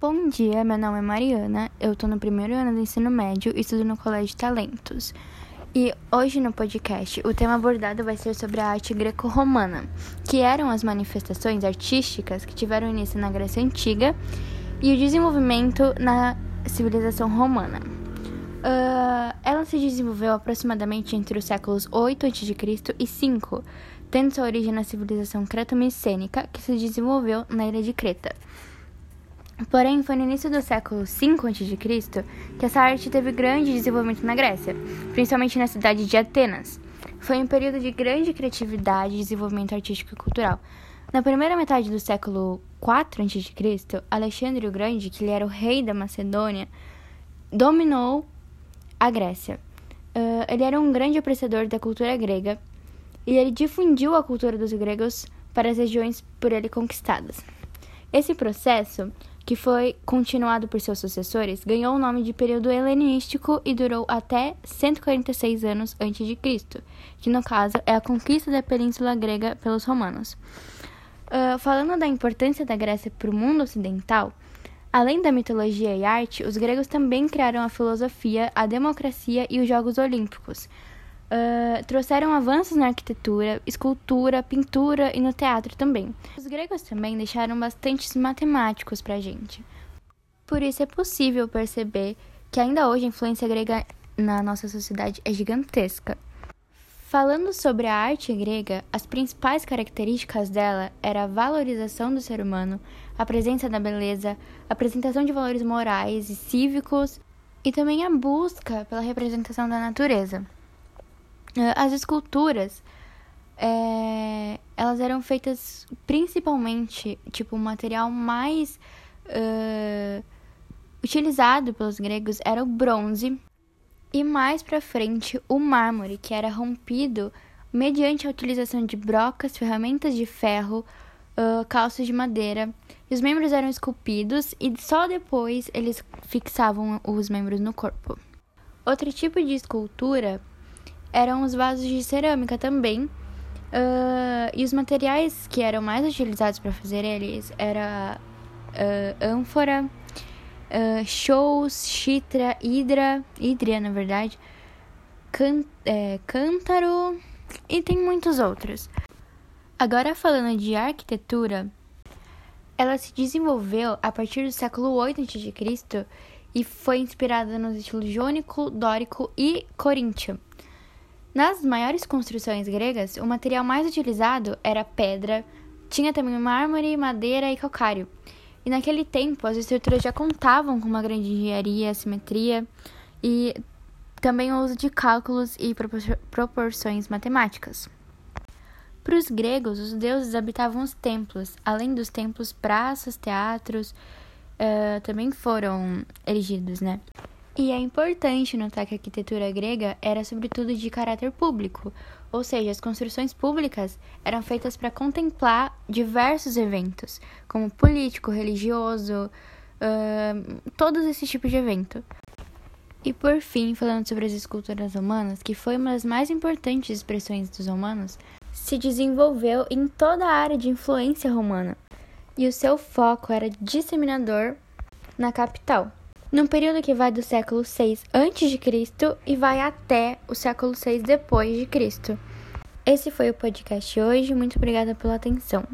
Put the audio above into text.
Bom dia, meu nome é Mariana, eu tô no primeiro ano do ensino médio e estudo no Colégio Talentos. E hoje no podcast o tema abordado vai ser sobre a arte greco-romana, que eram as manifestações artísticas que tiveram início na Grécia Antiga e o desenvolvimento na civilização romana. Uh, ela se desenvolveu aproximadamente entre os séculos 8 a.C. e 5, tendo sua origem na civilização creto-micênica, que se desenvolveu na ilha de Creta. Porém, foi no início do século V a.C. que essa arte teve grande desenvolvimento na Grécia, principalmente na cidade de Atenas. Foi um período de grande criatividade e desenvolvimento artístico e cultural. Na primeira metade do século IV a.C., Alexandre o Grande, que ele era o rei da Macedônia, dominou a Grécia. Uh, ele era um grande apreciador da cultura grega e ele difundiu a cultura dos gregos para as regiões por ele conquistadas. Esse processo que foi continuado por seus sucessores, ganhou o nome de período helenístico e durou até 146 anos antes de Cristo, que no caso é a conquista da Península Grega pelos romanos. Uh, falando da importância da Grécia para o mundo ocidental, além da mitologia e arte, os gregos também criaram a filosofia, a democracia e os Jogos Olímpicos, Uh, trouxeram avanços na arquitetura, escultura, pintura e no teatro também. Os gregos também deixaram bastantes matemáticos para a gente. Por isso é possível perceber que ainda hoje a influência grega na nossa sociedade é gigantesca. Falando sobre a arte grega, as principais características dela era a valorização do ser humano, a presença da beleza, a apresentação de valores morais e cívicos e também a busca pela representação da natureza. Eh, as esculturas, é, elas eram feitas principalmente, tipo, o material mais uh, utilizado pelos gregos era o bronze e mais para frente o mármore, que era rompido mediante a utilização de brocas, ferramentas de ferro, uh, calços de madeira. E os membros eram esculpidos e só depois eles fixavam os membros no corpo. Outro tipo de escultura eram os vasos de cerâmica também. Uh, e os materiais que eram mais utilizados para fazer eles era uh, ânfora, uh, shows, chitra, hidra, hidria na verdade, can, é, cântaro e tem muitos outros. Agora falando de arquitetura, ela se desenvolveu a partir do século 8 a.C. e foi inspirada nos estilos jônico, dórico e coríntio. Nas maiores construções gregas, o material mais utilizado era pedra, tinha também mármore, madeira e calcário. E naquele tempo, as estruturas já contavam com uma grande engenharia, simetria e também o uso de cálculos e proporções matemáticas. Para os gregos, os deuses habitavam os templos, além dos templos, praças, teatros uh, também foram erigidos, né? E é importante notar que a arquitetura grega era sobretudo de caráter público, ou seja, as construções públicas eram feitas para contemplar diversos eventos, como político, religioso, uh, todos esses tipos de evento. E por fim, falando sobre as esculturas romanas, que foi uma das mais importantes expressões dos romanos, se desenvolveu em toda a área de influência romana, e o seu foco era disseminador na capital num período que vai do século 6 a.C. e vai até o século 6 depois de Cristo. Esse foi o podcast hoje. Muito obrigada pela atenção.